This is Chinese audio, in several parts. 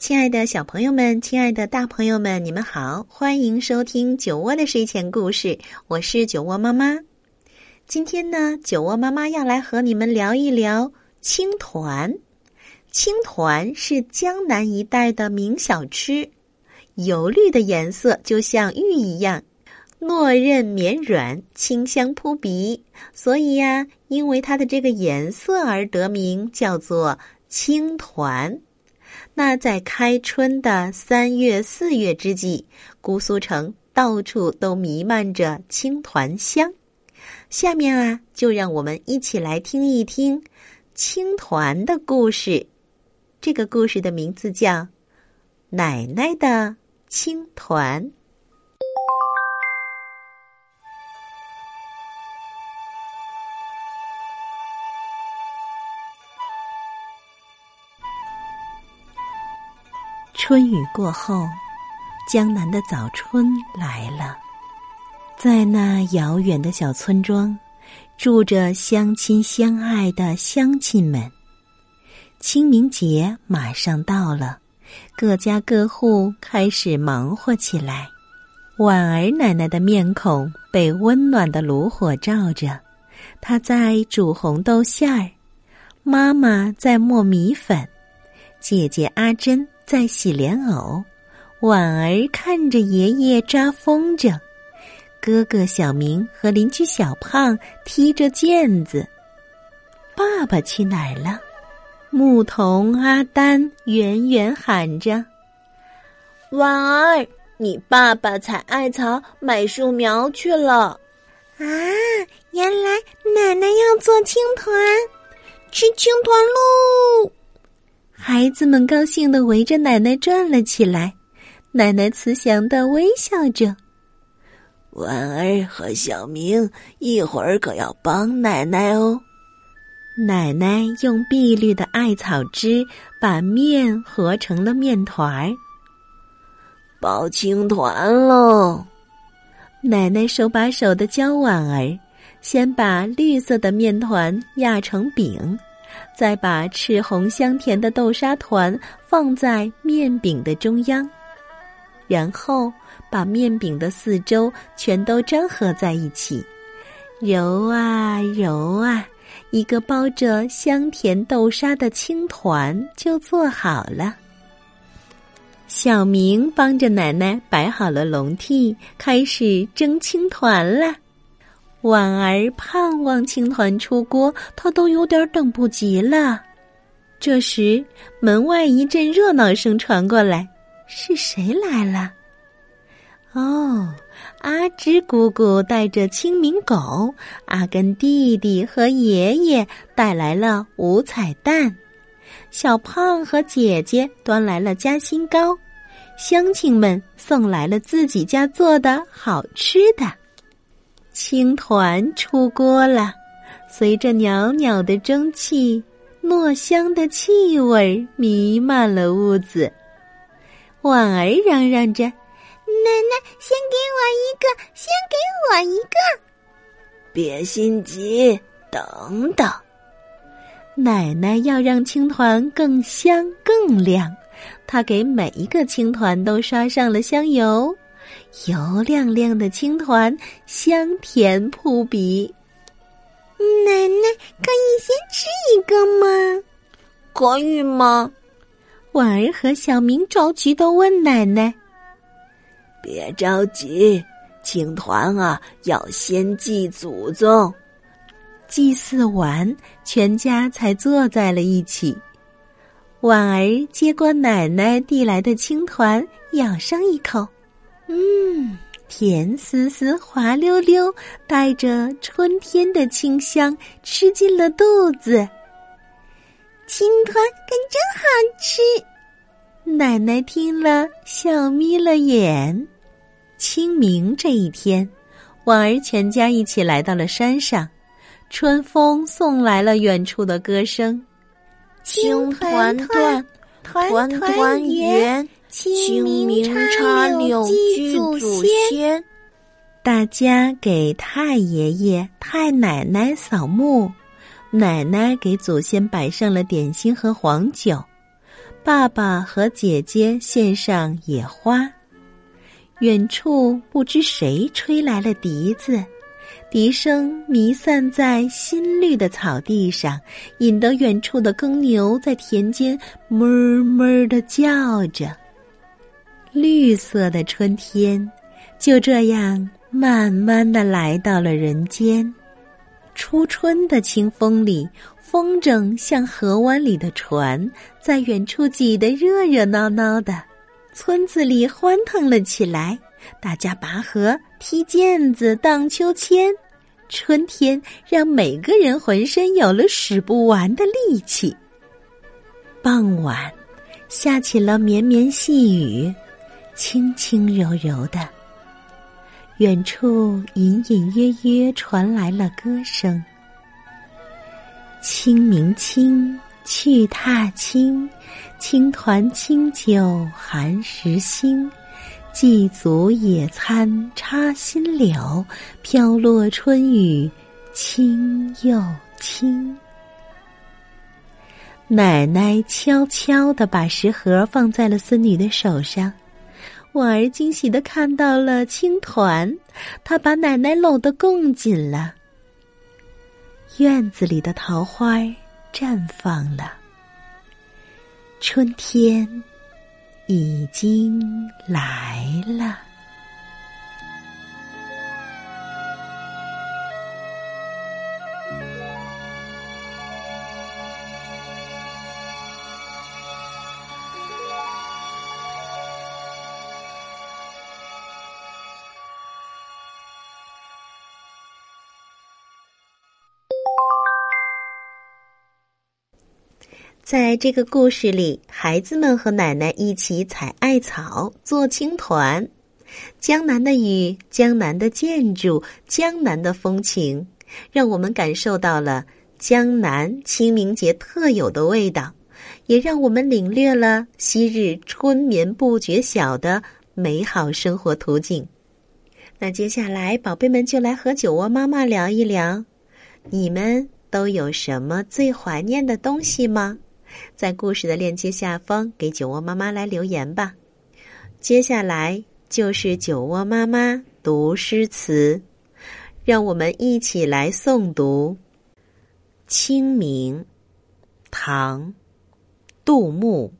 亲爱的小朋友们，亲爱的大朋友们，你们好，欢迎收听酒窝的睡前故事，我是酒窝妈妈。今天呢，酒窝妈妈要来和你们聊一聊青团。青团是江南一带的名小吃，油绿的颜色就像玉一样，糯韧绵软，清香扑鼻，所以呀，因为它的这个颜色而得名，叫做青团。那在开春的三月、四月之际，姑苏城到处都弥漫着青团香。下面啊，就让我们一起来听一听青团的故事。这个故事的名字叫《奶奶的青团》。春雨过后，江南的早春来了。在那遥远的小村庄，住着相亲相爱的乡亲们。清明节马上到了，各家各户开始忙活起来。婉儿奶奶的面孔被温暖的炉火照着，她在煮红豆馅儿，妈妈在磨米粉，姐姐阿珍在洗莲藕，婉儿看着爷爷扎风筝，哥哥小明和邻居小胖踢着毽子。爸爸去哪儿了？牧童阿丹远远喊着：“婉儿，你爸爸采艾草、买树苗去了。啊，原来奶奶要做青团，吃青团喽！孩子们高兴的围着奶奶转了起来。奶奶慈祥的微笑着：“婉儿和小明一会儿可要帮奶奶哦。”奶奶用碧绿的艾草汁把面和成了面团儿，包青团喽！奶奶手把手的教婉儿，先把绿色的面团压成饼，再把赤红香甜的豆沙团放在面饼的中央，然后把面饼的四周全都粘合在一起，揉啊揉啊。一个包着香甜豆沙的青团就做好了。小明帮着奶奶摆好了笼屉，开始蒸青团了。婉儿盼望青团出锅，她都有点等不及了。这时，门外一阵热闹声传过来，是谁来了？哦。阿芝姑姑带着清明狗，阿根弟弟和爷爷带来了五彩蛋，小胖和姐姐端来了夹心糕，乡亲们送来了自己家做的好吃的。青团出锅了，随着袅袅的蒸汽，糯香的气味弥漫了屋子。婉儿嚷嚷着。奶奶，先给我一个，先给我一个。别心急，等等。奶奶要让青团更香更亮，她给每一个青团都刷上了香油，油亮亮的青团香甜扑鼻。奶奶，可以先吃一个吗？可以吗？婉儿和小明着急的问奶奶。别着急，青团啊，要先祭祖宗。祭祀完，全家才坐在了一起。婉儿接过奶奶递来的青团，咬上一口，嗯，甜丝丝、滑溜溜，带着春天的清香，吃进了肚子。青团可真好吃。奶奶听了，笑眯了眼。清明这一天，婉儿全家一起来到了山上，春风送来了远处的歌声。青团团，团团圆，清明插柳祭祖先。大家给太爷爷、太奶奶扫墓，奶奶给祖先摆上了点心和黄酒，爸爸和姐姐献上野花。远处不知谁吹来了笛子，笛声弥散在新绿的草地上，引得远处的耕牛在田间哞哞的叫着。绿色的春天，就这样。慢慢的来到了人间，初春的清风里，风筝像河湾里的船，在远处挤得热热闹闹的。村子里欢腾了起来，大家拔河、踢毽子、荡秋千。春天让每个人浑身有了使不完的力气。傍晚，下起了绵绵细雨，轻轻柔柔的。远处隐隐约约传来了歌声：“清明清，去踏青，青团清酒寒食新，祭祖野餐插新柳，飘落春雨清又清。”奶奶悄悄地把食盒放在了孙女的手上。婉儿惊喜的看到了青团，她把奶奶搂得更紧了。院子里的桃花绽放了，春天已经来了。在这个故事里，孩子们和奶奶一起采艾草、做青团。江南的雨、江南的建筑、江南的风情，让我们感受到了江南清明节特有的味道，也让我们领略了昔日春眠不觉晓的美好生活图景。那接下来，宝贝们就来和酒窝妈妈聊一聊，你们都有什么最怀念的东西吗？在故事的链接下方给酒窝妈妈来留言吧。接下来就是酒窝妈妈读诗词，让我们一起来诵读《清明》，唐·杜牧。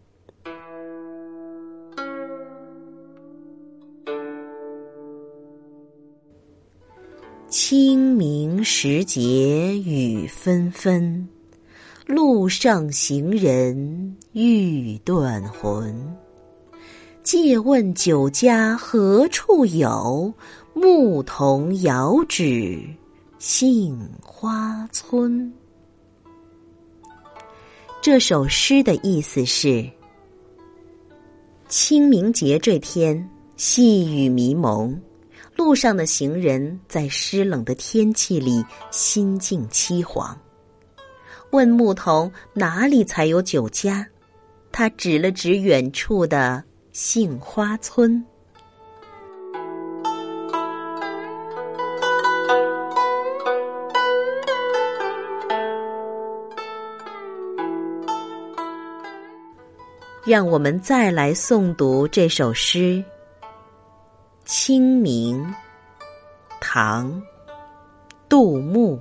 清明时节雨纷纷。路上行人欲断魂。借问酒家何处有？牧童遥指杏花村。这首诗的意思是：清明节这天，细雨迷蒙，路上的行人在湿冷的天气里心境凄惶。问牧童哪里才有酒家？他指了指远处的杏花村。让我们再来诵读这首诗《清明》，唐·杜牧。